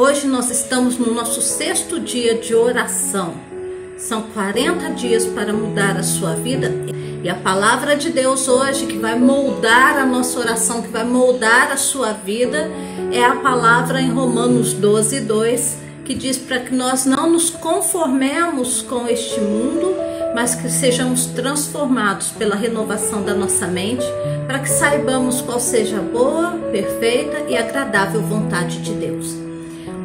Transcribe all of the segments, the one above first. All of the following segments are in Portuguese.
Hoje nós estamos no nosso sexto dia de oração. São 40 dias para mudar a sua vida. E a palavra de Deus hoje, que vai moldar a nossa oração, que vai moldar a sua vida, é a palavra em Romanos 12, 2, que diz para que nós não nos conformemos com este mundo, mas que sejamos transformados pela renovação da nossa mente, para que saibamos qual seja a boa, perfeita e agradável vontade de Deus.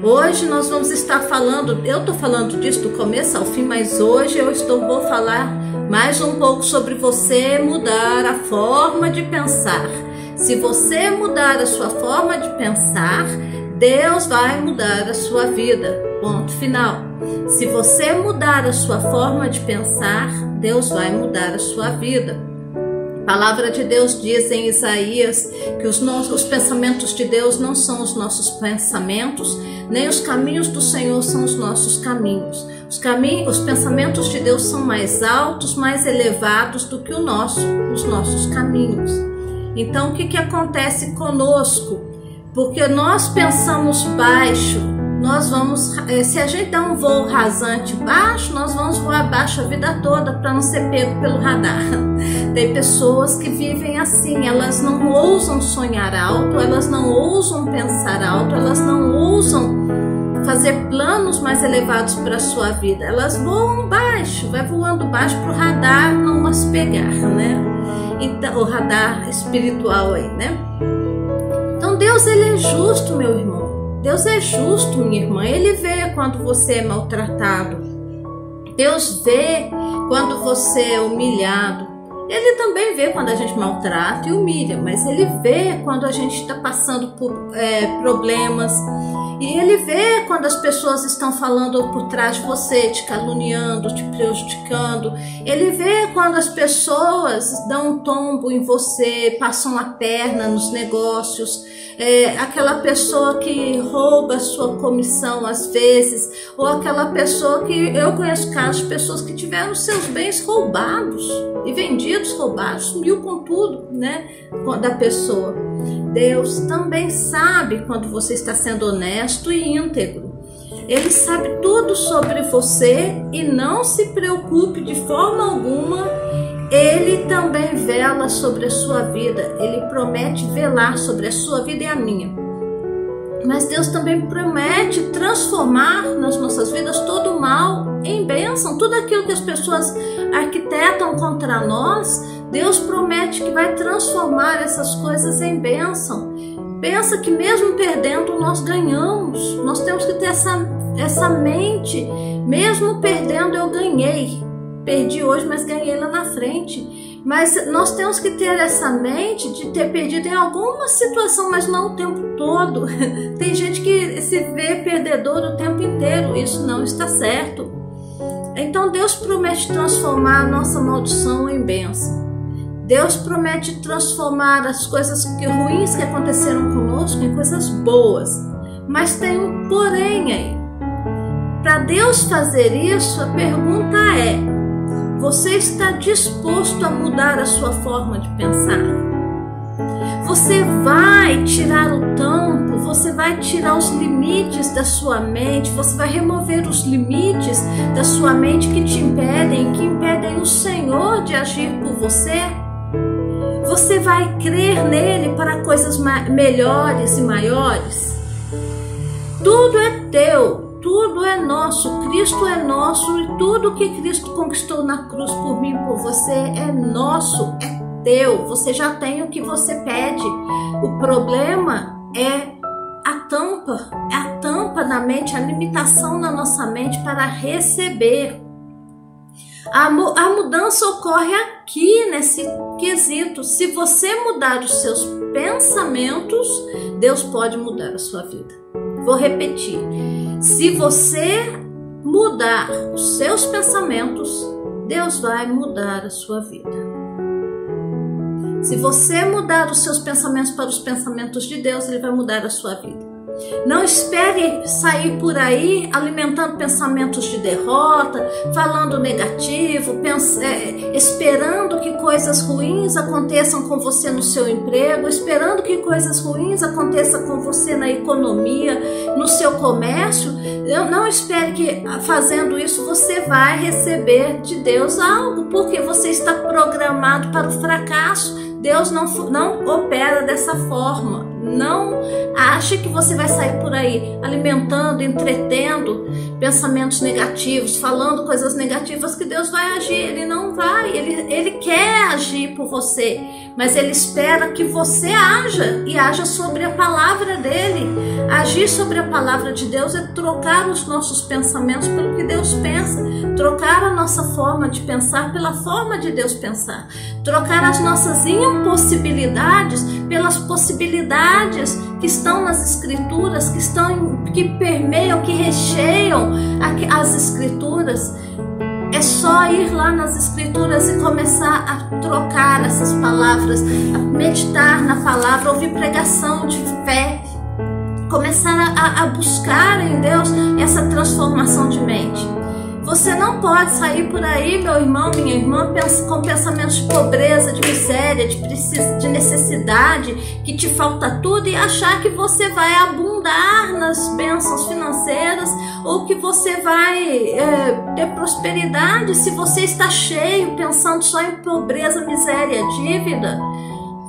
Hoje nós vamos estar falando, eu estou falando disso do começo ao fim, mas hoje eu estou vou falar mais um pouco sobre você mudar a forma de pensar. Se você mudar a sua forma de pensar, Deus vai mudar a sua vida. Ponto final. Se você mudar a sua forma de pensar, Deus vai mudar a sua vida. A palavra de Deus diz em Isaías que os, nossos, os pensamentos de Deus não são os nossos pensamentos, nem os caminhos do Senhor são os nossos caminhos. Os, caminhos, os pensamentos de Deus são mais altos, mais elevados do que o nosso, os nossos caminhos. Então, o que, que acontece conosco? Porque nós pensamos baixo, nós vamos, eh, se a gente dá um voo rasante baixo, nós vamos voar baixo a vida toda para não ser pego pelo radar. Tem pessoas que vivem assim, elas não ousam sonhar alto, elas não ousam pensar alto, elas não ousam fazer planos mais elevados para a sua vida. Elas voam baixo, vai voando baixo para o radar não as pegar, né? Então, o radar espiritual aí, né? Então Deus ele é justo, meu irmão. Deus é justo, minha irmã. Ele vê quando você é maltratado. Deus vê quando você é humilhado. Ele também vê quando a gente maltrata e humilha, mas ele vê quando a gente está passando por é, problemas. E ele vê quando as pessoas estão falando por trás de você, te caluniando, te prejudicando. Ele vê quando as pessoas dão um tombo em você, passam a perna nos negócios é, aquela pessoa que rouba a sua comissão às vezes, ou aquela pessoa que eu conheço casos de pessoas que tiveram seus bens roubados e vendidos roubados, sumiu com tudo, né, da pessoa. Deus também sabe quando você está sendo honesto e íntegro. Ele sabe tudo sobre você e não se preocupe de forma alguma ele também vela sobre a sua vida, ele promete velar sobre a sua vida e a minha. Mas Deus também promete transformar nas nossas vidas todo o mal em bênção. Tudo aquilo que as pessoas arquitetam contra nós, Deus promete que vai transformar essas coisas em bênção. Pensa que mesmo perdendo, nós ganhamos. Nós temos que ter essa, essa mente. Mesmo perdendo, eu ganhei perdi hoje, mas ganhei lá na frente. Mas nós temos que ter essa mente de ter perdido em alguma situação, mas não o tempo todo. Tem gente que se vê perdedor o tempo inteiro, isso não está certo. Então Deus promete transformar a nossa maldição em bênção. Deus promete transformar as coisas que, ruins que aconteceram conosco em coisas boas. Mas tem um porém aí. Para Deus fazer isso, a pergunta é: você está disposto a mudar a sua forma de pensar? Você vai tirar o tampo, você vai tirar os limites da sua mente, você vai remover os limites da sua mente que te impedem, que impedem o Senhor de agir por você? Você vai crer nele para coisas melhores e maiores? Tudo é teu, tudo é nosso, Cristo é nosso e tudo que Cristo conquistou na cruz por mim, por você é nosso, é teu. Você já tem o que você pede. O problema é a tampa, é a tampa na mente, a limitação na nossa mente para receber. A, a mudança ocorre aqui nesse quesito. Se você mudar os seus pensamentos, Deus pode mudar a sua vida. Vou repetir. Se você mudar os seus pensamentos, Deus vai mudar a sua vida. Se você mudar os seus pensamentos para os pensamentos de Deus, Ele vai mudar a sua vida. Não espere sair por aí alimentando pensamentos de derrota, falando negativo, é, esperando que coisas ruins aconteçam com você no seu emprego, esperando que coisas ruins aconteçam com você na economia, no seu comércio. Não espere que fazendo isso você vai receber de Deus algo, porque você está programado para o fracasso. Deus não, não opera dessa forma. Não ache que você vai sair por aí alimentando, entretendo pensamentos negativos, falando coisas negativas que Deus vai agir. Ele não vai, ele, ele quer agir por você, mas ele espera que você haja e haja sobre a palavra dele. Agir sobre a palavra de Deus é trocar os nossos pensamentos pelo que Deus pensa, trocar a nossa forma de pensar pela forma de Deus pensar, trocar as nossas impossibilidades pelas possibilidades que estão nas escrituras, que estão que permeiam, que recheiam as escrituras. É só ir lá nas escrituras e começar a trocar essas palavras, a meditar na palavra, ouvir pregação de fé, começar a, a buscar em Deus essa transformação de mente. Você não pode sair por aí, meu irmão, minha irmã, com pensamentos de pobreza, de miséria, de, de necessidade, que te falta tudo e achar que você vai abundar nas bênçãos financeiras ou que você vai é, ter prosperidade se você está cheio, pensando só em pobreza, miséria, dívida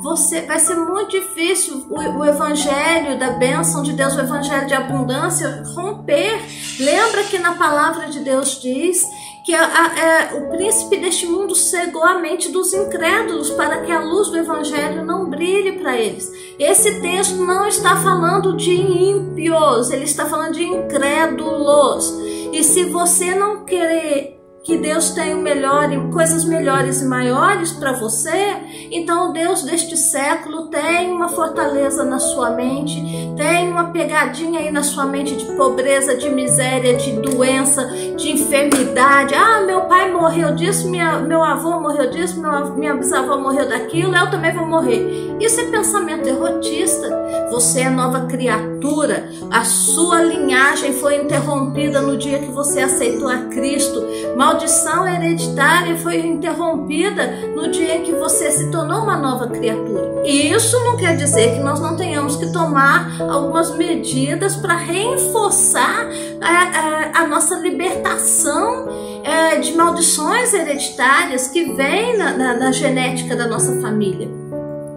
você vai ser muito difícil o, o, evangelho da bênção de Deus, o evangelho de abundância romper. Lembra que na palavra de Deus diz que a, a, a, o príncipe deste mundo cegou a mente dos incrédulos para que a luz do evangelho não brilhe para eles. Esse texto não está falando de ímpios, ele está falando de incrédulos. E se você não querer que Deus tem o melhor e coisas melhores e maiores para você, então o Deus deste século tem uma fortaleza na sua mente, tem uma pegadinha aí na sua mente de pobreza, de miséria, de doença, de enfermidade. Ah, meu pai morreu disso, minha, meu avô morreu disso, meu, minha bisavó morreu daquilo, eu também vou morrer. Isso é pensamento derrotista. Você é nova criatura, a sua linhagem foi interrompida no dia que você aceitou a Cristo. Mal maldição hereditária foi interrompida no dia que você se tornou uma nova criatura. E isso não quer dizer que nós não tenhamos que tomar algumas medidas para reforçar a, a, a, nossa libertação é, de maldições hereditárias que vêm na, na, na genética da nossa família.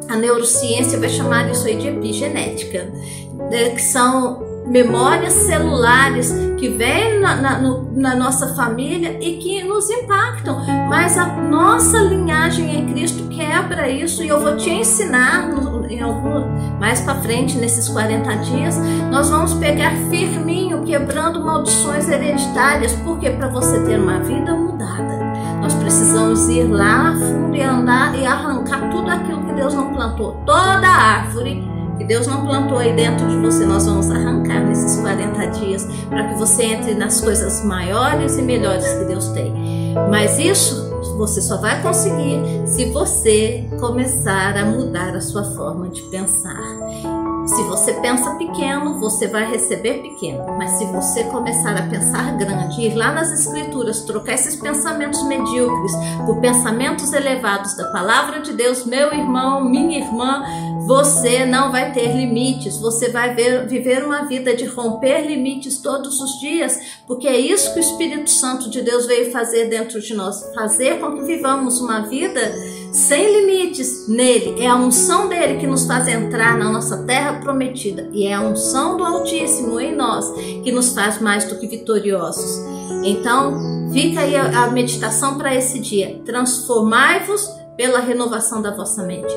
A neurociência vai chamar isso aí de epigenética, né, que são memórias celulares que vêm na, na, na, nossa família e que nos impactam. Mas a nossa linhagem em Cristo quebra isso e eu vou te ensinar no, em algum, mais para frente, nesses 40 dias, nós vamos pegar firminho, quebrando maldições hereditárias, porque para você ter uma vida mudada, nós precisamos ir lá fundo e andar e arrancar tudo aquilo que Deus não plantou, toda árvore que Deus não plantou aí dentro de você, nós vamos arrancar nesses 40 dias para que você entre nas coisas maiores e melhores que Deus tem. Mas isso você só vai conseguir se você começar a mudar a sua forma de pensar. Se você pensa pequeno, você vai receber pequeno. Mas se você começar a pensar grande, ir lá nas escrituras, trocar esses pensamentos medíocres por pensamentos elevados da palavra de Deus, meu irmão, minha irmã, você não vai ter limites. Você vai ver, viver uma vida de romper limites todos os dias, porque é isso que o Espírito Santo de Deus veio fazer dentro de nós, fazer com que vivamos uma vida sem limites nele. É a unção dele que nos faz entrar na nossa terra prometida. E é a unção do Altíssimo em nós que nos faz mais do que vitoriosos. Então, fica aí a, meditação para esse dia. Transformai-vos pela renovação da vossa mente.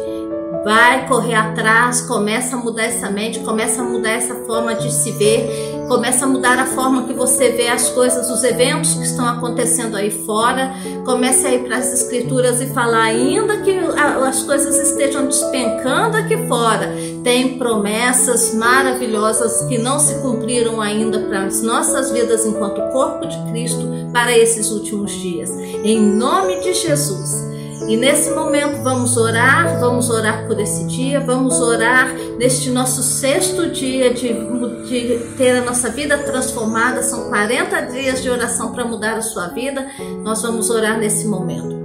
Vai correr atrás, começa a mudar essa mente, começa a mudar essa forma de se ver Começa a mudar a forma que você vê as coisas, os eventos que estão acontecendo aí fora. Comece a ir para as escrituras e falar, ainda que as coisas estejam despencando aqui fora, tem promessas maravilhosas que não se cumpriram ainda para as nossas vidas enquanto corpo de Cristo para esses últimos dias. Em nome de Jesus. E nesse momento vamos orar, vamos orar por esse dia, vamos orar neste nosso sexto dia de, de ter a nossa vida transformada. São 40 dias de oração para mudar a sua vida. Nós vamos orar nesse momento.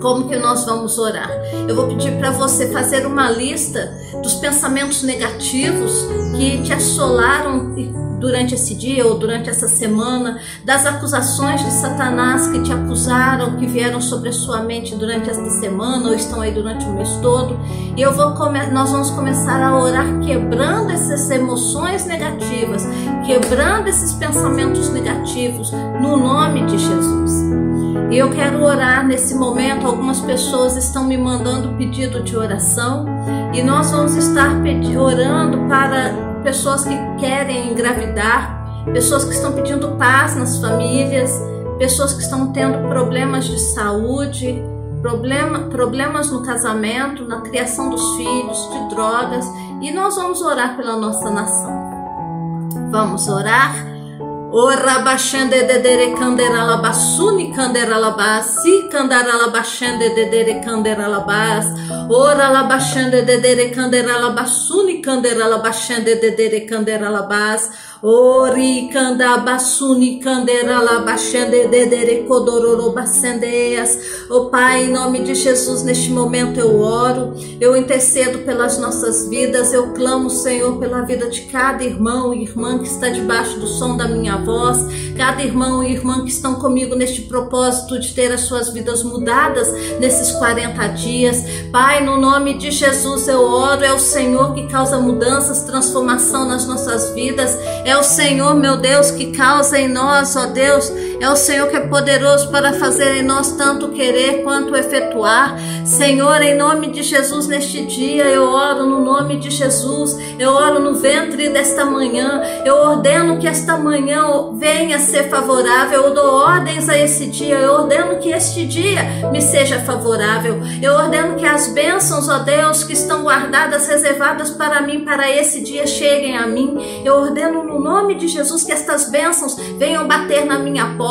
Como que nós vamos orar? Eu vou pedir para você fazer uma lista dos pensamentos negativos que te assolaram durante esse dia ou durante essa semana, das acusações de Satanás que te acusaram, que vieram sobre a sua mente durante esta semana ou estão aí durante o mês todo. E eu vou nós vamos começar a orar quebrando essas emoções negativas, quebrando esses pensamentos negativos no nome de Jesus. E eu quero orar nesse momento. Algumas pessoas estão me mandando pedido de oração e nós vamos estar orando para pessoas que querem engravidar, pessoas que estão pedindo paz nas famílias, pessoas que estão tendo problemas de saúde, problema, problemas no casamento, na criação dos filhos, de drogas, e nós vamos orar pela nossa nação. Vamos orar. Ora bashande dedere kandera labasuni kandera labas, si kandara labashande dedere kandera labas, ora labashande dedere kandera kandera kandera Ori kanda basuni candera labachande dedere kodororo basendeias. O Pai, em nome de Jesus, neste momento eu oro, eu intercedo pelas nossas vidas, eu clamo, Senhor, pela vida de cada irmão e irmã que está debaixo do som da minha voz, cada irmão e irmã que estão comigo neste propósito de ter as suas vidas mudadas nesses 40 dias. Pai, no nome de Jesus eu oro, é o Senhor que causa mudanças, transformação nas nossas vidas é o Senhor, meu Deus, que causa em nós, ó Deus, é o Senhor que é poderoso para fazer em nós tanto querer quanto efetuar. Senhor, em nome de Jesus, neste dia, eu oro no nome de Jesus, eu oro no ventre desta manhã, eu ordeno que esta manhã venha ser favorável, eu dou ordens a esse dia, eu ordeno que este dia me seja favorável, eu ordeno que as bênçãos, ó Deus, que estão guardadas, reservadas para mim, para esse dia, cheguem a mim, eu ordeno no nome de Jesus que estas bênçãos venham bater na minha porta.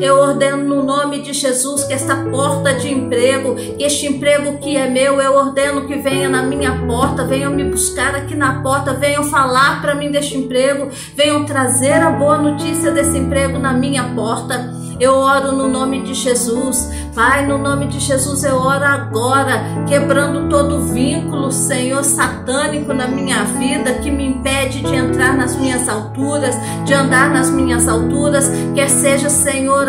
Eu ordeno no nome de Jesus que esta porta de emprego, que este emprego que é meu, eu ordeno que venha na minha porta, venham me buscar aqui na porta, venham falar para mim deste emprego, venham trazer a boa notícia desse emprego na minha porta. Eu oro no nome de Jesus. Pai, no nome de Jesus, eu oro agora, quebrando todo vínculo, Senhor, satânico na minha vida, que me impede de entrar nas minhas alturas, de andar nas minhas alturas, quer seja, Senhor,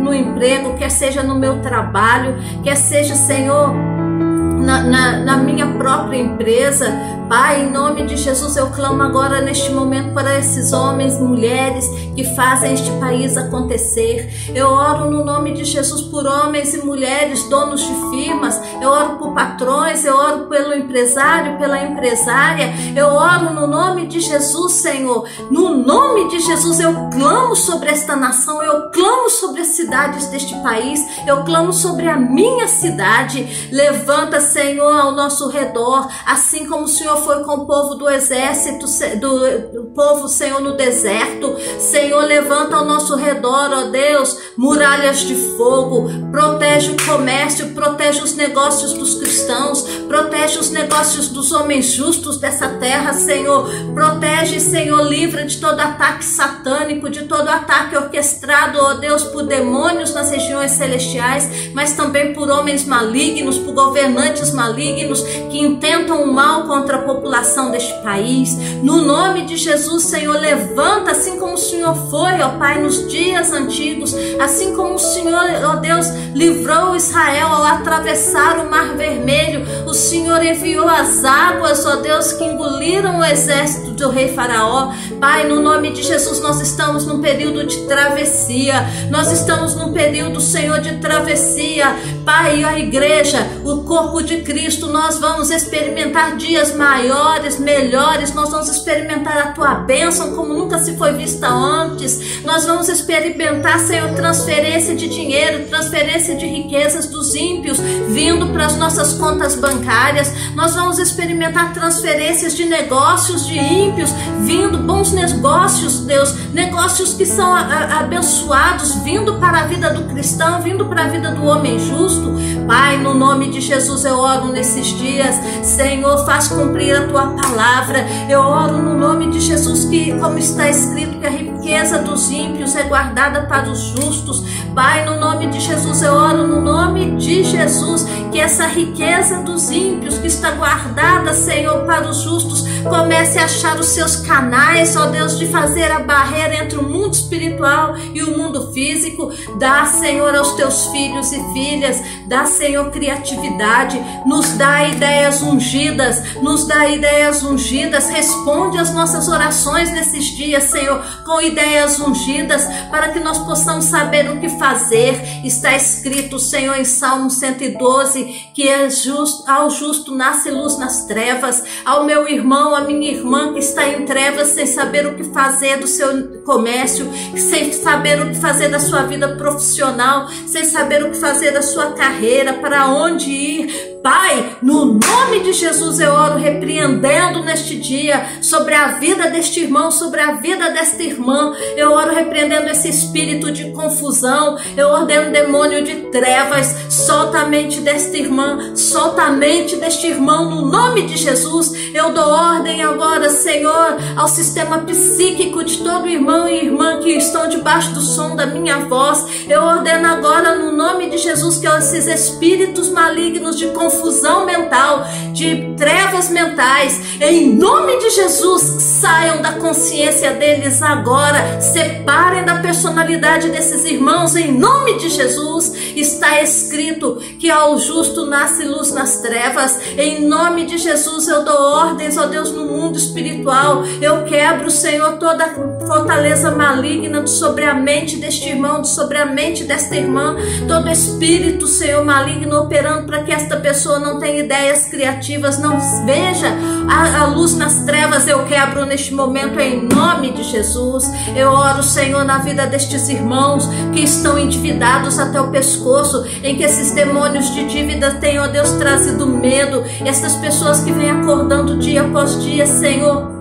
no emprego, quer seja no meu trabalho, quer seja, Senhor, na, na, na, minha própria empresa. Pai, em nome de Jesus, eu clamo agora neste momento para esses homens mulheres que fazem este país acontecer. Eu oro no nome de Jesus por homens e mulheres, donos de firmas. Eu oro por patrões, eu oro pelo empresário, pela empresária. Eu oro no nome de Jesus, Senhor. No nome de Jesus, eu clamo sobre esta nação, eu clamo sobre as cidades deste país, eu clamo sobre a minha cidade. Levanta, Senhor, ao nosso redor, assim como o Senhor foi com o povo do exército, do, do povo, Senhor, no deserto. Senhor, levanta ao nosso redor, ó Deus, muralhas de fogo, protege o comércio, protege os negócios dos cristãos, protege os negócios dos homens justos dessa terra, Senhor. Protege, Senhor, livra de todo ataque satânico, de todo ataque orquestrado, ó Deus, por demônios nas regiões celestiais, mas também por homens malignos, por governantes malignos que intentam o mal contra população deste país. No nome de Jesus, Senhor, levanta, assim como o Senhor foi, ó Pai, nos dias antigos, assim como o Senhor, ó Deus, livrou Israel ao atravessar o Mar Vermelho, o Senhor enviou as águas, ó Deus, que engoliram o exército do rei Faraó. Pai, no nome de Jesus, nós estamos num período de travessia, nós estamos num período, Senhor, de travessia. Pai, a igreja, o corpo de Cristo, nós vamos experimentar dias maiores, melhores, nós vamos experimentar a tua bênção como nunca se foi vista antes. Nós vamos experimentar, Senhor, transferência de dinheiro, transferência de riquezas dos ímpios vindo para as nossas contas bancárias. Nós vamos experimentar transferências de negócios de ímpios ímpios, vindo bons negócios, Deus, negócios que são abençoados, vindo para a vida do cristão, vindo para a vida do homem justo. Pai, no nome de Jesus eu oro nesses dias, Senhor, faz cumprir a tua palavra. Eu oro no nome de Jesus que, como está escrito, que a riqueza dos ímpios é guardada para os justos. Pai, no nome de Jesus eu oro no nome de Jesus que essa riqueza dos ímpios que está guardada, Senhor, para os justos, comece a achar os seus canais, ó Deus, de fazer a barreira entre o mundo espiritual e o mundo físico. Dá, Senhor, aos teus filhos e filhas, dá, Senhor, criatividade, nos dá ideias ungidas, nos dá ideias ungidas, responde às nossas orações nesses dias, Senhor, com ideias ungidas, para que nós possamos saber o que fazer. Está escrito, Senhor, em Salmo 112, que é justo, ao justo nasce luz nas trevas, ao meu irmão, a minha irmã que está em trevas sem saber o que fazer do seu comércio, sem saber o que fazer da sua vida profissional, sem saber o que fazer da sua carreira, para onde ir, Pai, no nome de Jesus eu oro repreendendo neste dia sobre a vida deste irmão, sobre a vida desta irmã. Eu oro repreendendo esse espírito de confusão. Eu ordeno demônio de trevas. Solta a mente desta irmã, solta a mente deste irmão no nome de Jesus. Eu dou ordem agora, Senhor, ao sistema psíquico de todo irmão e irmã que estão debaixo do som da minha voz. Eu ordeno agora no nome de Jesus que esses espíritos malignos de confusão confusão mental, de trevas mentais, em nome de Jesus, saiam da consciência deles agora, separem da personalidade desses irmãos, em nome de Jesus. Está escrito que ao justo nasce luz nas trevas, em nome de Jesus eu dou ordens, ó Deus, no mundo espiritual, eu quebro, Senhor, toda fortaleza maligna sobre a mente deste irmão, sobre a mente desta irmã, todo espírito, Senhor, maligno operando para que esta pessoa não tem ideias criativas, não veja a, a, luz nas trevas, eu quebro neste momento em nome de Jesus. Eu oro, Senhor, na vida destes irmãos que estão endividados até o pescoço, em que esses demônios de dívida têm, ó Deus, trazido medo, essas pessoas que vêm acordando dia após dia, Senhor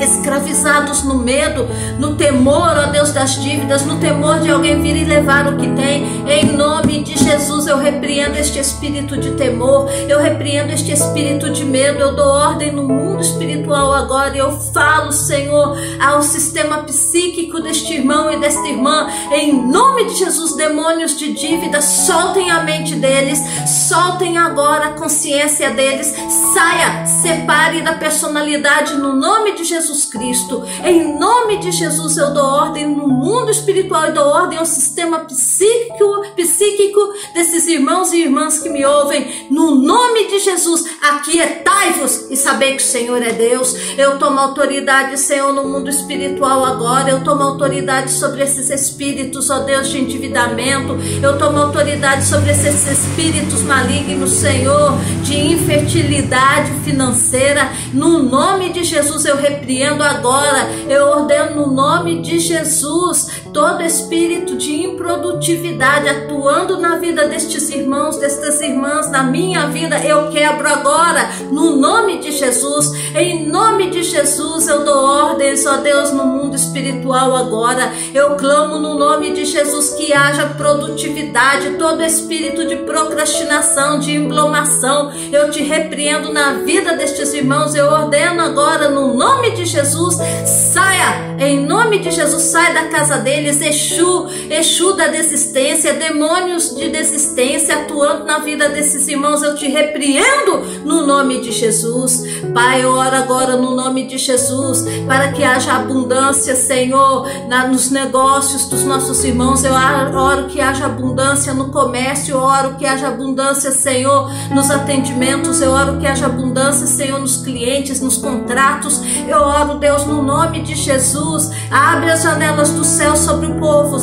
escravizados no medo, no temor, ó Deus das dívidas, no temor de alguém vir e levar o que tem. Em nome de Jesus, eu repreendo este espírito de temor, eu repreendo este espírito de medo, eu dou ordem no mundo espiritual agora e eu falo, Senhor, ao sistema psíquico deste irmão e desta irmã. Em nome de Jesus, demônios de dívida, soltem a mente deles, soltem agora a consciência deles, saia, separe da personalidade no nome de Jesus Jesus Cristo. Em nome de Jesus eu dou ordem no mundo espiritual e dou ordem ao sistema psíquico, psíquico desses irmãos e irmãs que me ouvem. No nome de Jesus, aquietai-vos e sabei que o Senhor é Deus. Eu tomo autoridade, Senhor, no mundo espiritual agora. Eu tomo autoridade sobre esses espíritos, ó Deus, de endividamento. Eu tomo autoridade sobre esses espíritos malignos, Senhor, de infertilidade financeira. No nome de Jesus eu repreendo repreendo agora, eu ordeno no nome de Jesus todo espírito de improdutividade atuando na vida destes irmãos, destas irmãs, na minha vida, eu quebro agora, no nome de Jesus. Em nome de Jesus, eu dou ordens, ó Deus, no mundo espiritual agora. Eu clamo no nome de Jesus que haja produtividade, todo espírito de procrastinação, de emblomação, eu te repreendo na vida destes irmãos. Eu ordeno agora, no nome de Jesus, saia, em nome de Jesus, saia da casa deles, Exu, Exu da desistência, demônios de desistência atuando na vida desses irmãos, eu te repreendo no nome de Jesus. Pai, eu oro agora no nome de Jesus, para que haja abundância, Senhor, na, nos negócios dos nossos irmãos. Eu oro que haja abundância no comércio, eu oro que haja abundância, Senhor, nos atendimentos, eu oro que haja abundância, Senhor, nos clientes, nos contratos. Eu oro, Deus, no nome de Jesus. Abre as janelas do céu sobre o povo,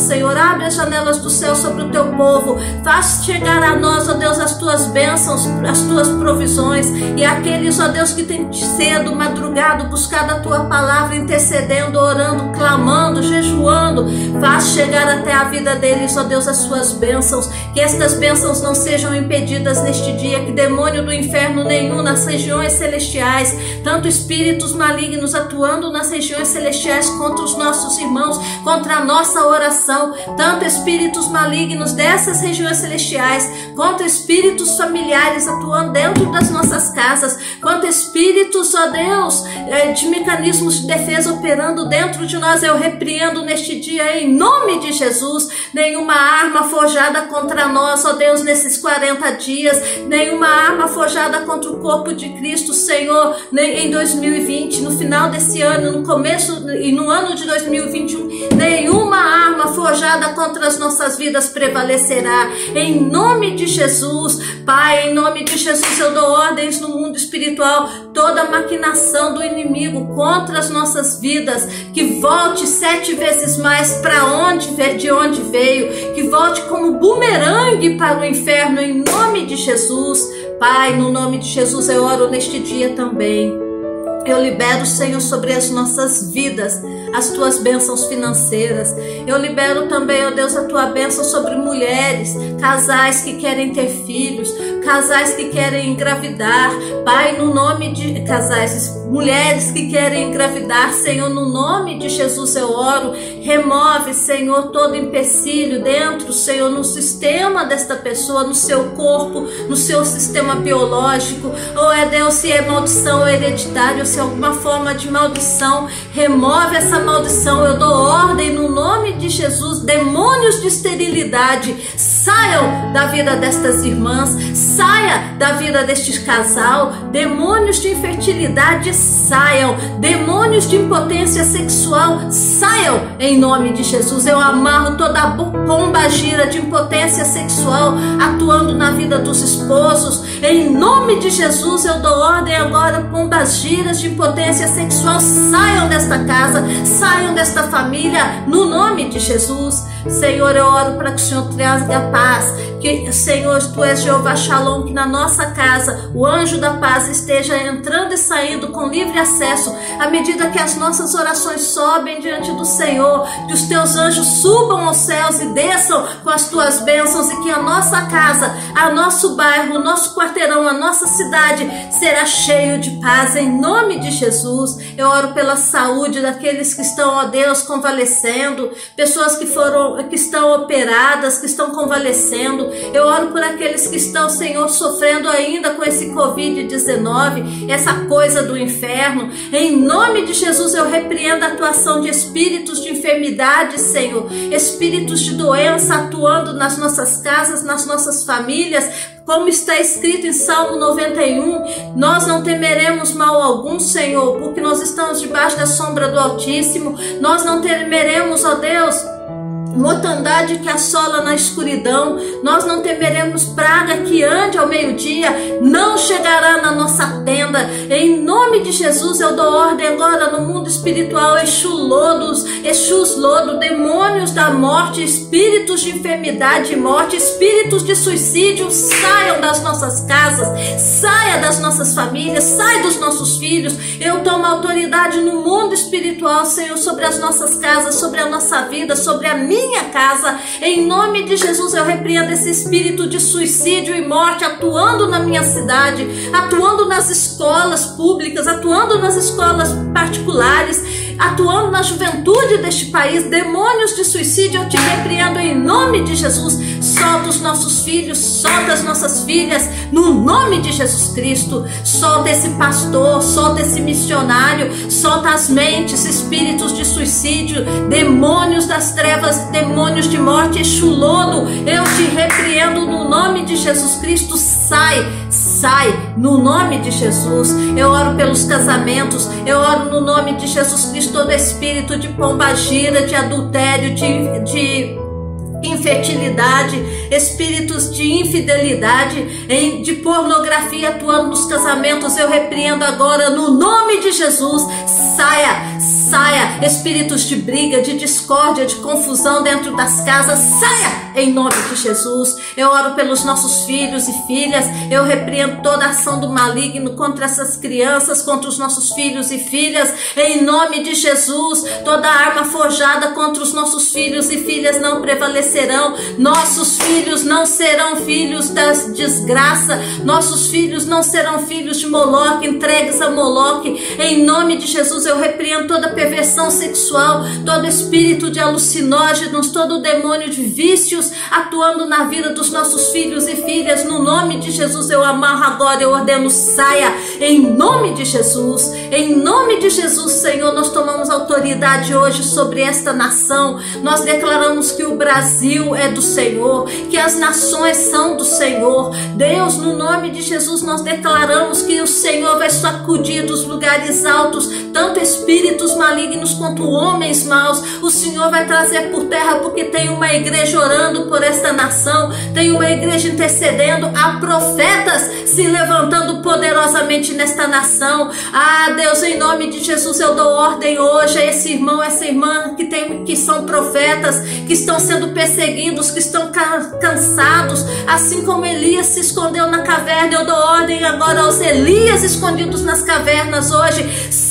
Senhor. Abre as janelas do céu sobre o teu povo. Faz chegar a nós, ó Deus, as tuas bênçãos, as tuas provisões. E aqueles, ó Deus, que têm cedo, madrugado, buscado a tua palavra, intercedendo, orando, clamando, jejuando. faz chegar até a vida deles, ó Deus, as suas bênçãos, que estas bênçãos não sejam impedidas neste dia, que demônio do inferno nenhum nas regiões celestiais, tanto espíritos malignos atuando nas regiões celestiais contra os nossos irmãos, contra a nossa oração, tanto espíritos malignos dessas regiões celestiais, contra espíritos familiares atuando dentro das nossas casas, quanto espíritos, ó Deus, eh, de mecanismos de defesa operando dentro de nós, eu repreendo neste dia em nome de Jesus, nenhuma arma forjada contra nós, ó Deus, nesses 40 dias, nenhuma arma forjada contra o corpo de Cristo, Senhor, em 2020, no final desse ano, no começo e no ano de 2021, nenhuma arma forjada contra as nossas vidas prevalecerá. Em nome de Jesus, Pai, em nome de Jesus, eu dou ordens no mundo espiritual, toda maquinação do inimigo contra as nossas vidas, que volte sete vezes mais para onde de onde veio, que volte como bumerangue para o inferno, em nome de Jesus. Pai, no nome de Jesus, eu oro neste dia também. Eu libero, Senhor, sobre as nossas vidas as tuas bênçãos financeiras. Eu libero também, ó Deus, a tua bênção sobre mulheres, casais que querem ter filhos, casais que querem engravidar. Pai, no nome de casais, mulheres que querem engravidar, Senhor, no nome de Jesus eu oro. Remove, Senhor, todo empecilho dentro, Senhor, no sistema desta pessoa, no seu corpo, no seu sistema biológico. Ou é Deus, se é maldição hereditária, se é alguma forma de maldição, remove essa maldição. Eu dou ordem no nome de Jesus. Demônios de esterilidade saiam da vida destas irmãs, saia da vida deste casal. Demônios de infertilidade saiam. Demônios de impotência sexual saiam em nome de Jesus. Eu amarro toda a pomba gira de impotência sexual atuando na vida dos esposos. Em nome de Jesus, eu dou ordem agora, pombas giras de impotência sexual saiam desta casa, saiam desta família, no nome de Jesus. Senhor, eu oro para que o Senhor traga paz. Que, Senhor, tu és Jeová Shalom, que na nossa casa o anjo da paz esteja entrando e saindo com livre acesso, à medida que as nossas orações sobem diante do Senhor, que os teus anjos subam aos céus e desçam com as tuas bênçãos e que a nossa casa, a nosso bairro, o nosso quarteirão, a nossa cidade será cheio de paz em nome de Jesus. Eu oro pela saúde daqueles que estão, ó Deus, convalescendo, pessoas que foram que estão operadas, que estão convalescendo. Eu oro por aqueles que estão, Senhor, sofrendo ainda com esse Covid-19, essa coisa do inferno. Em nome de Jesus, eu repreendo a atuação de espíritos de enfermidade, Senhor, espíritos de doença atuando nas nossas casas, nas nossas famílias, como está escrito em Salmo 91, nós não temeremos mal algum, Senhor, porque nós estamos debaixo da sombra do Altíssimo. Nós não temeremos, ó Deus, mortandade que assola na escuridão, nós não temeremos praga que ande ao meio-dia, não chegará na nossa tenda. Em nome de Jesus, eu dou ordem agora no mundo espiritual, Exu lodos, Exus lodo, demônios da morte, espíritos de enfermidade e morte, espíritos de suicídio, saiam das nossas casas, saia das nossas famílias, sai dos nossos filhos. Eu tomo autoridade no mundo espiritual, Senhor, sobre as nossas casas, sobre a nossa vida, sobre a minha minha casa. Em nome de Jesus, eu repreendo esse espírito de suicídio e morte atuando na minha cidade, atuando nas escolas públicas, atuando nas escolas particulares, atuando na juventude deste país. Demônios de suicídio, eu te repreendo em nome de Jesus. Solta os nossos filhos, solta as nossas filhas, no nome de Jesus Cristo. Solta esse pastor, solta esse missionário, solta as mentes, espíritos de suicídio, demônios das trevas, demônios de morte, chulono. Eu te repreendo no nome de Jesus Cristo. Sai, sai, no nome de Jesus. Eu oro pelos casamentos, eu oro no nome de Jesus Cristo, todo espírito de pombagira, de adultério, de, de infertilidade, espíritos de infidelidade, de pornografia atuando nos casamentos, eu repreendo agora no nome de Jesus. Saia, saia. Espíritos de briga, de discórdia, de confusão dentro das casas, saia em nome de Jesus. Eu oro pelos nossos filhos e filhas. Eu repreendo toda ação do maligno contra essas crianças, contra os nossos filhos e filhas, em nome de Jesus. Toda arma forjada contra os nossos filhos e filhas não prevalecerão. Nossos filhos não serão filhos das desgraça. Nossos filhos não serão filhos de Moloque, entregues a Moloque. Em nome de Jesus, eu repreendo toda perversão sexual, todo espírito de alucinógenos, todo demônio de vícios atuando na vida dos nossos filhos e filhas. No nome de Jesus, eu amarro agora, eu ordeno, saia. Em nome de Jesus, em nome de Jesus, Senhor, nós tomamos autoridade hoje sobre esta nação. Nós declaramos que o Brasil é do Senhor, que as nações são do Senhor. Deus, no nome de Jesus, nós declaramos que o Senhor vai sacudir dos lugares altos tanto espíritos malignos quanto homens maus. O Senhor vai trazer por terra, porque tem uma igreja orando por esta nação, tem uma igreja intercedendo, há profetas se levantando poderosamente nesta nação. Ah, Deus, em nome de Jesus, eu dou ordem hoje a esse irmão, essa irmã que, tem, que são profetas, que estão sendo perseguidos, que estão cansados, assim como Elias se escondeu na caverna. Eu dou ordem agora aos Elias escondidos nas cavernas hoje.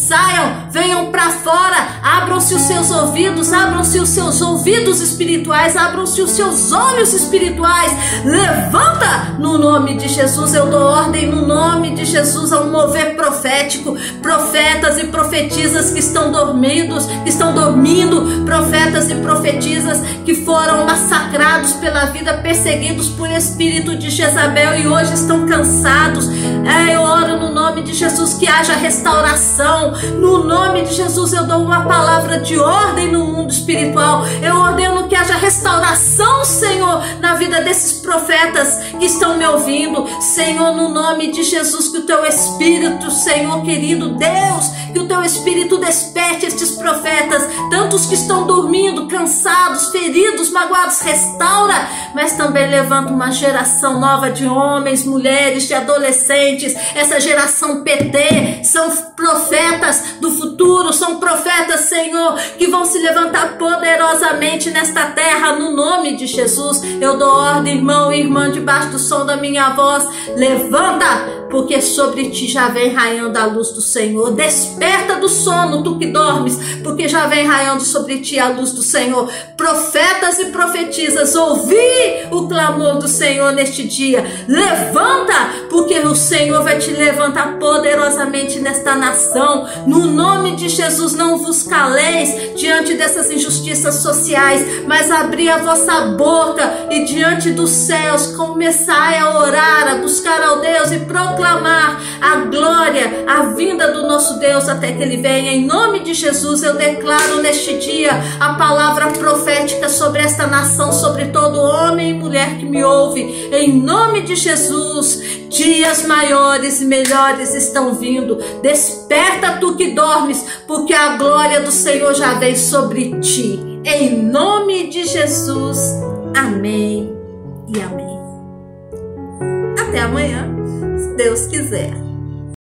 Saiam, venham para fora, abram-se os seus ouvidos, abram-se os seus ouvidos espirituais, abram-se os seus olhos espirituais. Levanta no nome de Jesus. Eu dou ordem no nome de Jesus ao mover profético, profetas e profetisas que estão dormindo, que estão dormindo, profetas e profetisas que foram massacrados pela vida, perseguidos por espírito de Jezabel e hoje estão cansados. É, eu oro no nome de Jesus que haja restauração. No nome de Jesus eu dou uma palavra de ordem no mundo espiritual. Eu ordeno que haja restauração, Senhor, na vida desses profetas que estão me ouvindo. Senhor, no nome de Jesus, que o teu espírito, Senhor querido Deus, que o teu espírito desperte estes profetas, tantos que estão dormindo, cansados, feridos, magoados, restaura, mas também levanta uma geração nova de homens, mulheres, de adolescentes. Essa geração PT são profetas do futuro, são profetas, Senhor, que vão se levantar poderosamente nesta terra no nome de Jesus. Eu dou ordem, irmão e irmã, debaixo do som da minha voz. Levanta, porque sobre ti já vem raiando a luz do Senhor. Desperta do sono, tu que dormes, porque já vem raiando sobre ti a luz do Senhor. Profetas e profetisas, ouvi o clamor do Senhor neste dia. Levanta, porque o Senhor vai te levantar poderosamente nesta nação. No nome de Jesus, não vos caleis diante dessas injustiças sociais, mas abri a vossa boca e diante dos céus começai a orar, a buscar ao Deus e proclamar a glória, a vinda do nosso Deus até que ele venha. Em nome de Jesus, eu declaro neste dia a palavra profética sobre esta nação, sobre todo homem e mulher que me ouve. Em nome de Jesus, dias maiores e melhores estão vindo. Desperta tu que dormes, porque a glória do Senhor já vem sobre ti. Em nome de Jesus. Amém e amém. Até amanhã, se Deus quiser.